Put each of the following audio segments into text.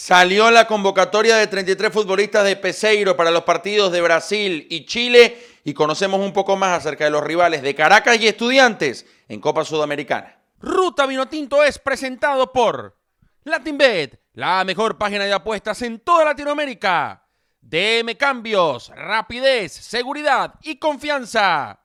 Salió la convocatoria de 33 futbolistas de Peseiro para los partidos de Brasil y Chile y conocemos un poco más acerca de los rivales de Caracas y Estudiantes en Copa Sudamericana. Ruta Vinotinto es presentado por LatinBet, la mejor página de apuestas en toda Latinoamérica. DM Cambios, rapidez, seguridad y confianza.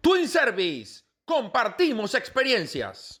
Twin Service, compartimos experiencias.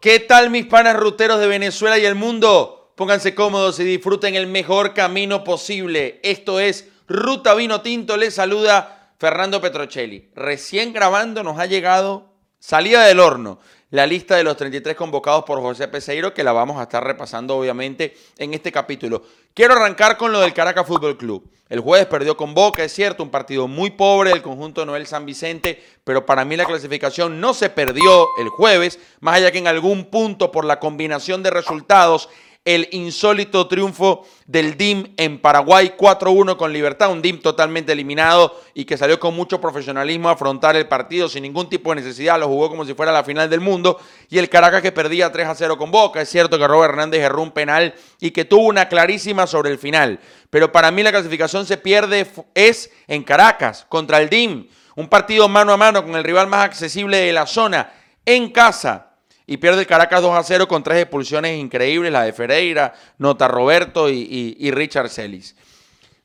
¿Qué tal mis panas ruteros de Venezuela y el mundo? Pónganse cómodos y disfruten el mejor camino posible. Esto es Ruta Vino Tinto. Les saluda Fernando Petrocelli. Recién grabando nos ha llegado, salida del horno, la lista de los 33 convocados por José Peseiro, que la vamos a estar repasando obviamente en este capítulo. Quiero arrancar con lo del Caracas Fútbol Club. El jueves perdió con Boca, es cierto, un partido muy pobre del conjunto Noel San Vicente, pero para mí la clasificación no se perdió el jueves, más allá que en algún punto por la combinación de resultados el insólito triunfo del DIM en Paraguay 4-1 con Libertad, un DIM totalmente eliminado y que salió con mucho profesionalismo a afrontar el partido sin ningún tipo de necesidad, lo jugó como si fuera la final del mundo. Y el Caracas que perdía 3-0 con Boca, es cierto que Robert Hernández erró un penal y que tuvo una clarísima sobre el final, pero para mí la clasificación se pierde es en Caracas contra el DIM, un partido mano a mano con el rival más accesible de la zona en casa y pierde el Caracas 2 a 0 con tres expulsiones increíbles, la de Ferreira, Nota Roberto y, Richard Celis.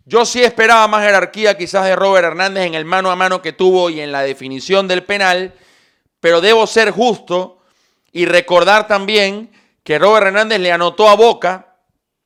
Yo sí esperaba más jerarquía quizás de Robert Hernández en el mano a mano que tuvo y en la definición del penal, pero debo ser justo y recordar también que Robert Hernández le anotó a Boca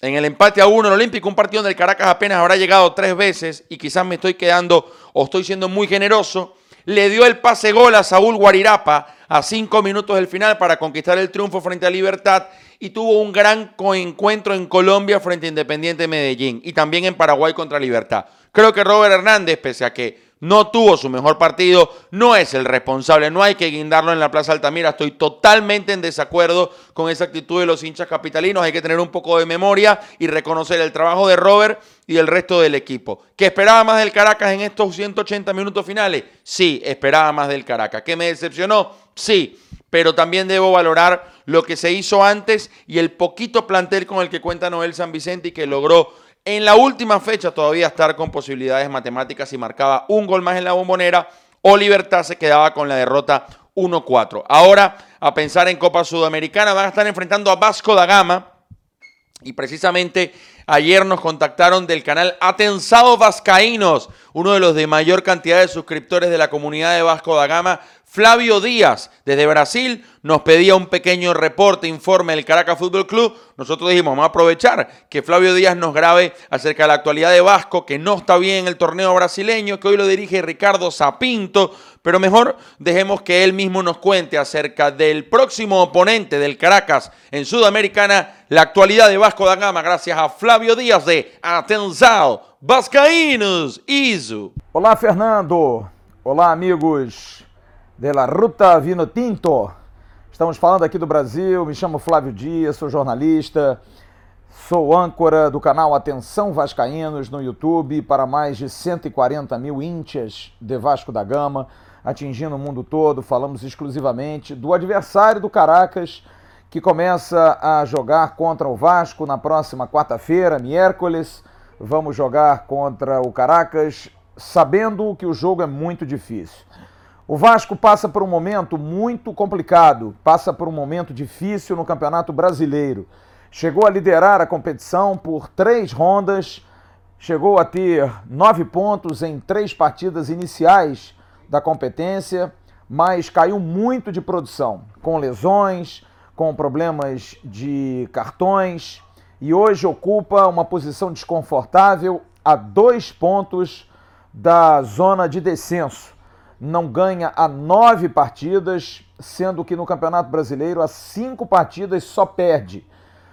en el empate a uno en el Olímpico, un partido donde el Caracas apenas habrá llegado tres veces y quizás me estoy quedando o estoy siendo muy generoso, le dio el pase gol a Saúl Guarirapa a cinco minutos del final para conquistar el triunfo frente a Libertad y tuvo un gran encuentro en Colombia frente a Independiente Medellín y también en Paraguay contra Libertad. Creo que Robert Hernández, pese a que no tuvo su mejor partido, no es el responsable, no hay que guindarlo en la Plaza Altamira, estoy totalmente en desacuerdo con esa actitud de los hinchas capitalinos, hay que tener un poco de memoria y reconocer el trabajo de Robert y del resto del equipo. ¿Que esperaba más del Caracas en estos 180 minutos finales? Sí, esperaba más del Caracas. ¿Que me decepcionó? Sí, pero también debo valorar lo que se hizo antes y el poquito plantel con el que cuenta Noel San Vicente y que logró en la última fecha todavía estar con posibilidades matemáticas y marcaba un gol más en la bombonera o Libertad se quedaba con la derrota 1-4. Ahora, a pensar en Copa Sudamericana, van a estar enfrentando a Vasco da Gama y precisamente ayer nos contactaron del canal Atensado Vascaínos, uno de los de mayor cantidad de suscriptores de la comunidad de Vasco da Gama, Flavio Díaz, desde Brasil, nos pedía un pequeño reporte, informe del Caracas Fútbol Club. Nosotros dijimos, vamos a aprovechar que Flavio Díaz nos grabe acerca de la actualidad de Vasco, que no está bien en el torneo brasileño, que hoy lo dirige Ricardo Zapinto, pero mejor dejemos que él mismo nos cuente acerca del próximo oponente del Caracas en Sudamericana, la actualidad de Vasco da Gama, gracias a Flavio Díaz de Atenzal, Vascaínos, ISO. Olá, Fernando. Olá, amigos. de la Ruta Vino Tinto. Estamos falando aqui do Brasil, me chamo Flávio Dias, sou jornalista, sou âncora do canal Atenção Vascaínos no YouTube para mais de 140 mil íntias de Vasco da Gama, atingindo o mundo todo. Falamos exclusivamente do adversário do Caracas, que começa a jogar contra o Vasco na próxima quarta-feira, miércoles. Vamos jogar contra o Caracas, sabendo que o jogo é muito difícil. O Vasco passa por um momento muito complicado, passa por um momento difícil no Campeonato Brasileiro. Chegou a liderar a competição por três rondas, chegou a ter nove pontos em três partidas iniciais da competência, mas caiu muito de produção, com lesões, com problemas de cartões e hoje ocupa uma posição desconfortável a dois pontos da zona de descenso. Não ganha a nove partidas, sendo que no Campeonato Brasileiro, a cinco partidas só perde.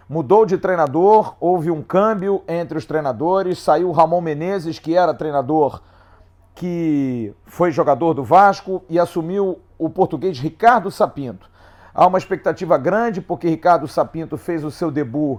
Mudou de treinador, houve um câmbio entre os treinadores, saiu Ramon Menezes, que era treinador, que foi jogador do Vasco, e assumiu o português Ricardo Sapinto. Há uma expectativa grande porque Ricardo Sapinto fez o seu debut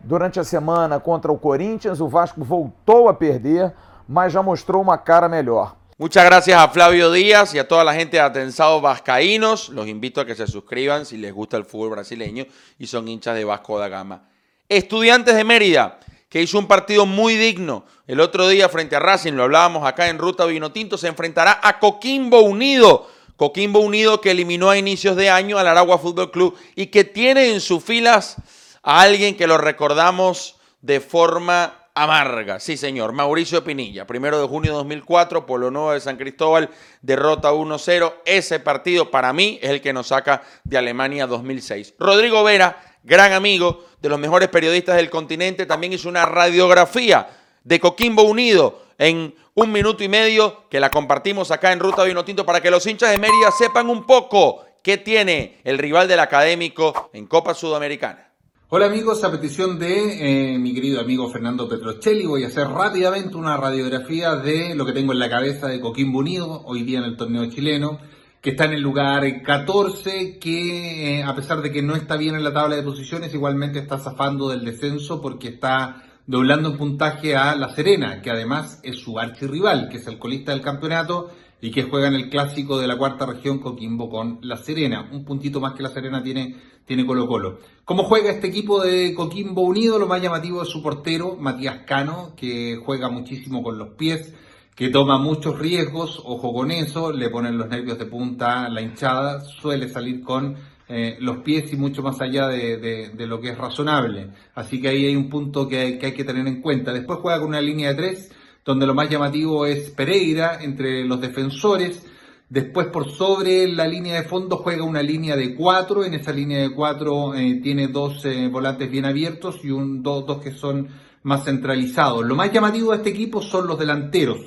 durante a semana contra o Corinthians. O Vasco voltou a perder, mas já mostrou uma cara melhor. Muchas gracias a Flavio Díaz y a toda la gente de Atensado Vascaínos. Los invito a que se suscriban si les gusta el fútbol brasileño y son hinchas de Vasco da Gama. Estudiantes de Mérida, que hizo un partido muy digno el otro día frente a Racing, lo hablábamos acá en Ruta Vinotinto, se enfrentará a Coquimbo Unido Coquimbo Unido que eliminó a inicios de año al Aragua Fútbol Club y que tiene en sus filas a alguien que lo recordamos de forma amarga. Sí, señor, Mauricio Pinilla, primero de junio de 2004, Polo Nuevo de San Cristóbal, derrota 1-0. Ese partido para mí es el que nos saca de Alemania 2006. Rodrigo Vera, gran amigo de los mejores periodistas del continente, también hizo una radiografía de Coquimbo Unido en un minuto y medio que la compartimos acá en Ruta Vinotinto para que los hinchas de Mérida sepan un poco qué tiene el rival del académico en Copa Sudamericana. Hola amigos, a petición de eh, mi querido amigo Fernando Petrocelli voy a hacer rápidamente una radiografía de lo que tengo en la cabeza de Coquimbo Unido hoy día en el torneo chileno, que está en el lugar 14, que eh, a pesar de que no está bien en la tabla de posiciones, igualmente está zafando del descenso porque está doblando en puntaje a La Serena, que además es su archirrival, que es el colista del campeonato y que juega en el clásico de la cuarta región Coquimbo con La Serena. Un puntito más que La Serena tiene, tiene Colo Colo. ¿Cómo juega este equipo de Coquimbo Unido? Lo más llamativo es su portero, Matías Cano, que juega muchísimo con los pies, que toma muchos riesgos, ojo con eso, le ponen los nervios de punta la hinchada, suele salir con eh, los pies y mucho más allá de, lo que es razonable. Así que ahí hay un punto que hay, que tener en cuenta. Después juega con una línea de tres, donde lo más llamativo es Pereira entre los defensores. Después por sobre la línea de fondo juega una línea de cuatro. En esa línea de cuatro eh, tiene dos eh, volantes bien abiertos y un, dos, dos que son más centralizados. Lo más llamativo de este equipo son los delanteros.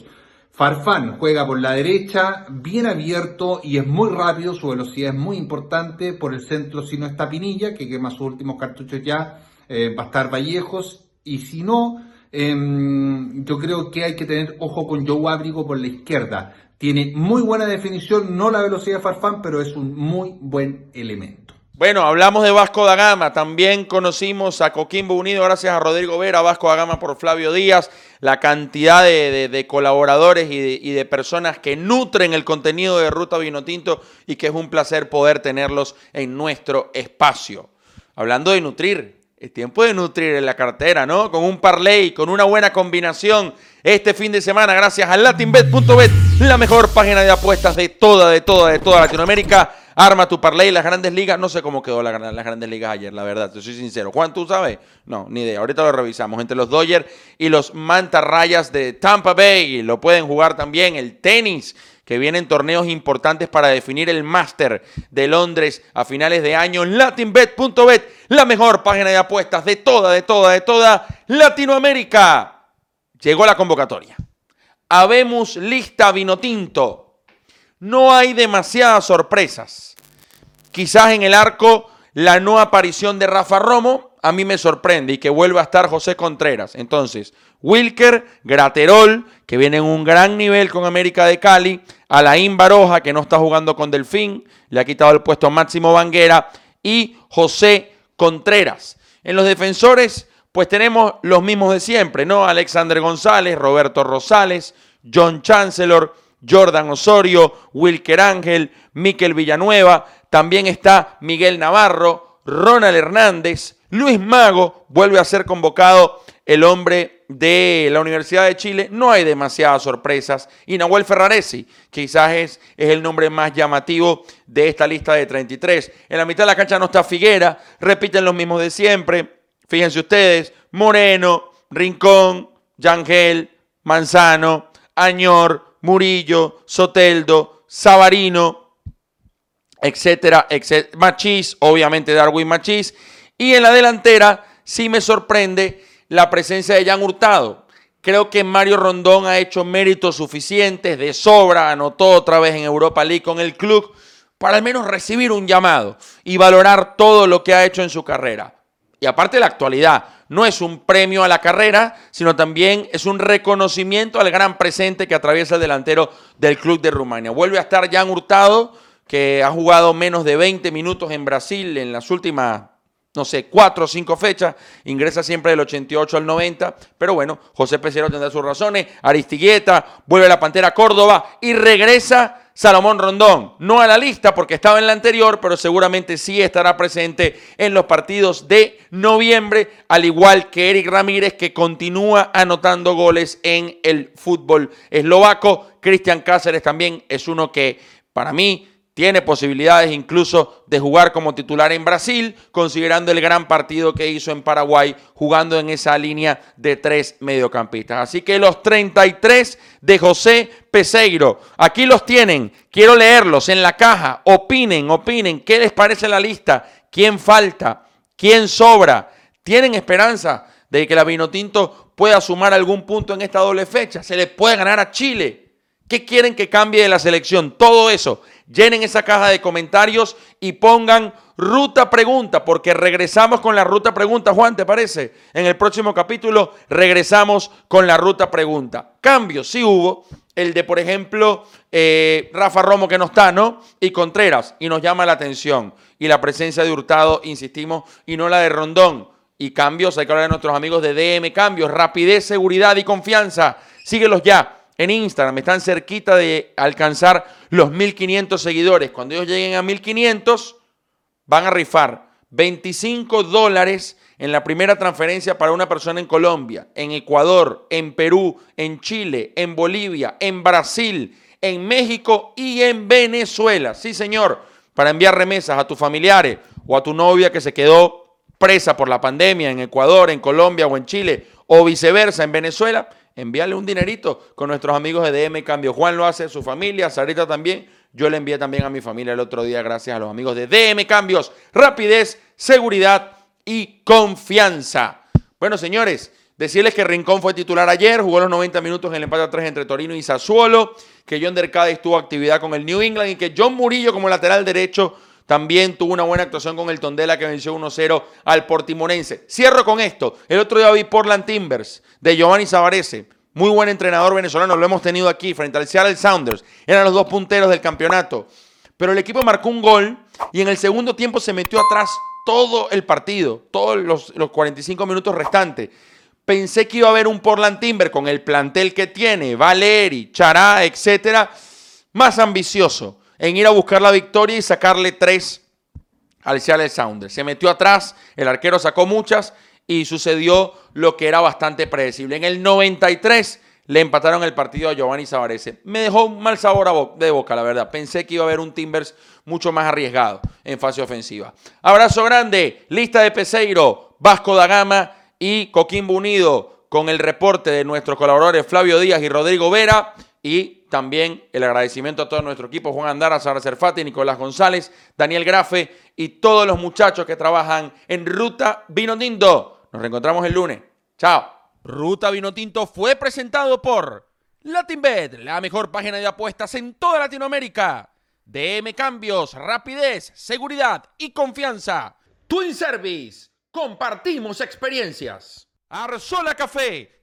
Farfán juega por la derecha, bien abierto y es muy rápido, su velocidad es muy importante. Por el centro, si no está Pinilla, que quema sus últimos cartuchos ya, eh, va a estar Vallejos. Y si no, em, yo creo que hay que tener ojo con Joe Abrigo por la izquierda. Tiene muy buena definición, no la velocidad de Farfán, pero es un muy buen elemento. Bueno, hablamos de Vasco da Gama, también conocimos a Coquimbo Unido gracias a Rodrigo Vera, Vasco da Gama por Flavio Díaz, la cantidad de, colaboradores y de, personas que nutren el contenido de Ruta Vinotinto y que es un placer poder tenerlos en nuestro espacio. Hablando de nutrir, es tiempo de nutrir en la cartera, ¿no? Con un parlay, con una buena combinación. Este fin de semana, gracias a latinbet.bet, la mejor página de apuestas de toda, de toda, de toda Latinoamérica Arma tu parlay, las grandes ligas. No sé cómo quedó la, las grandes ligas ayer, la verdad, te soy sincero. Juan, ¿tú sabes? No, ni idea. Ahorita lo revisamos. Entre los Dodgers y los Mantarrayas de Tampa Bay. Lo pueden jugar también el tenis, que vienen torneos importantes para definir el máster de Londres a finales de año. Latinbet.bet, la mejor página de apuestas de toda, de toda, de toda Latinoamérica. Llegó la convocatoria. Habemos lista vino tinto no hay demasiadas sorpresas. Quizás en el arco la no aparición de Rafa Romo a mí me sorprende y que vuelva a estar José Contreras. Entonces, Wilker, Graterol, que viene en un gran nivel con América de Cali, Alain Baroja, que no está jugando con Delfín, le ha quitado el puesto a Máximo Vanguera, y José Contreras. En los defensores, pues tenemos los mismos de siempre, ¿no? Alexander González, Roberto Rosales, John Chancellor, Jordan Osorio, Wilker Ángel, Miquel Villanueva, también está Miguel Navarro, Ronald Hernández, Luis Mago, vuelve a ser convocado el hombre de la Universidad de Chile. No hay demasiadas sorpresas. Y Nahuel Ferraresi, quizás es, es, el nombre más llamativo de esta lista de 33. En la mitad de la cancha no está Figuera, repiten los mismos de siempre. Fíjense ustedes, Moreno, Rincón, Yangel, Manzano, Añor, Murillo, Soteldo, Savarino, etcétera, etcétera. Machís, obviamente Darwin Machís. Y en la delantera sí me sorprende la presencia de Jan Hurtado. Creo que Mario Rondón ha hecho méritos suficientes, de sobra, anotó otra vez en Europa League con el club, para al menos recibir un llamado y valorar todo lo que ha hecho en su carrera. Y aparte la actualidad, no es un premio a la carrera, sino también es un reconocimiento al gran presente que atraviesa el delantero del club de Rumania. Vuelve a estar Jan Hurtado, que ha jugado menos de 20 minutos en Brasil en las últimas, no sé, cuatro o cinco fechas. Ingresa siempre del 88 al 90. Pero bueno, José Pesero tendrá sus razones. Aristigueta, vuelve a la Pantera Córdoba y regresa Salomón Rondón. No a la lista porque estaba en la anterior, pero seguramente sí estará presente en los partidos de noviembre, al igual que Eric Ramírez, que continúa anotando goles en el fútbol eslovaco. Cristian Cáceres también es uno que para mí tiene posibilidades incluso de jugar como titular en Brasil, considerando el gran partido que hizo en Paraguay, jugando en esa línea de tres mediocampistas. Así que los 33 de José Peseiro, aquí los tienen, quiero leerlos en la caja, opinen, opinen, ¿qué les parece la lista? ¿Quién falta? ¿Quién sobra? ¿Tienen esperanza de que la Vinotinto pueda sumar algún punto en esta doble fecha? ¿Se le puede ganar a Chile? ¿Qué quieren que cambie de la selección? Todo eso llenen esa caja de comentarios y pongan ruta pregunta, porque regresamos con la ruta pregunta. Juan, ¿te parece? En el próximo capítulo regresamos con la ruta pregunta. Cambios, sí hubo. El de, por ejemplo, eh, Rafa Romo que no está, ¿no? Y Contreras, y nos llama la atención. Y la presencia de Hurtado, insistimos, y no la de Rondón. Y cambios, hay que hablar de nuestros amigos de DM Cambios, rapidez, seguridad y confianza. Síguelos ya en Instagram, están cerquita de alcanzar los 1500 seguidores. Cuando ellos lleguen a 1500, van a rifar 25 dólares en la primera transferencia para una persona en Colombia, en Ecuador, en Perú, en Chile, en Bolivia, en Brasil, en México y en Venezuela. Sí, señor, para enviar remesas a tus familiares o a tu novia que se quedó presa por la pandemia en Ecuador, en Colombia o en Chile o viceversa en Venezuela envíale un dinerito con nuestros amigos de DM Cambio. Juan lo hace, su familia, Sarita también. Yo le envié también a mi familia el otro día gracias a los amigos de DM Cambios. Rapidez, seguridad y confianza. Bueno, señores, decirles que Rincón fue titular ayer, jugó los 90 minutos en el empate a 3 entre Torino y Sassuolo, que John Dercade tuvo actividad con el New England y que John Murillo como lateral derecho también tuvo una buena actuación con el Tondela que venció 1-0 al Portimonense. Cierro con esto. El otro día vi Portland Timbers de Giovanni Savarese. Muy buen entrenador venezolano, lo hemos tenido aquí frente al Seattle Sounders. Eran los dos punteros del campeonato. Pero el equipo marcó un gol y en el segundo tiempo se metió atrás todo el partido, todos los, los 45 minutos restantes. Pensé que iba a haber un Portland Timber con el plantel que tiene, Valeri, Chará, etcétera, más ambicioso en ir a buscar la victoria y sacarle tres al Seattle Sounders. Se metió atrás, el arquero sacó muchas y sucedió lo que era bastante predecible. En el 93 le empataron el partido a Giovanni Savarese. Me dejó un mal sabor de boca, la verdad. Pensé que iba a haber un Timbers mucho más arriesgado en fase ofensiva. Abrazo grande, lista de Peseiro, Vasco da Gama y Coquimbo Unido con el reporte de nuestros colaboradores Flavio Díaz y Rodrigo Vera y también el agradecimiento a todo nuestro equipo, Juan Andara, Sara Cerfati, Nicolás González, Daniel Grafe y todos los muchachos que trabajan en Ruta Vino Tinto. Nos reencontramos el lunes. Chao. Ruta Vino Tinto fue presentado por LatinBet, la mejor página de apuestas en toda Latinoamérica. DM Cambios, rapidez, seguridad y confianza. Twin Service, compartimos experiencias. Arzola Café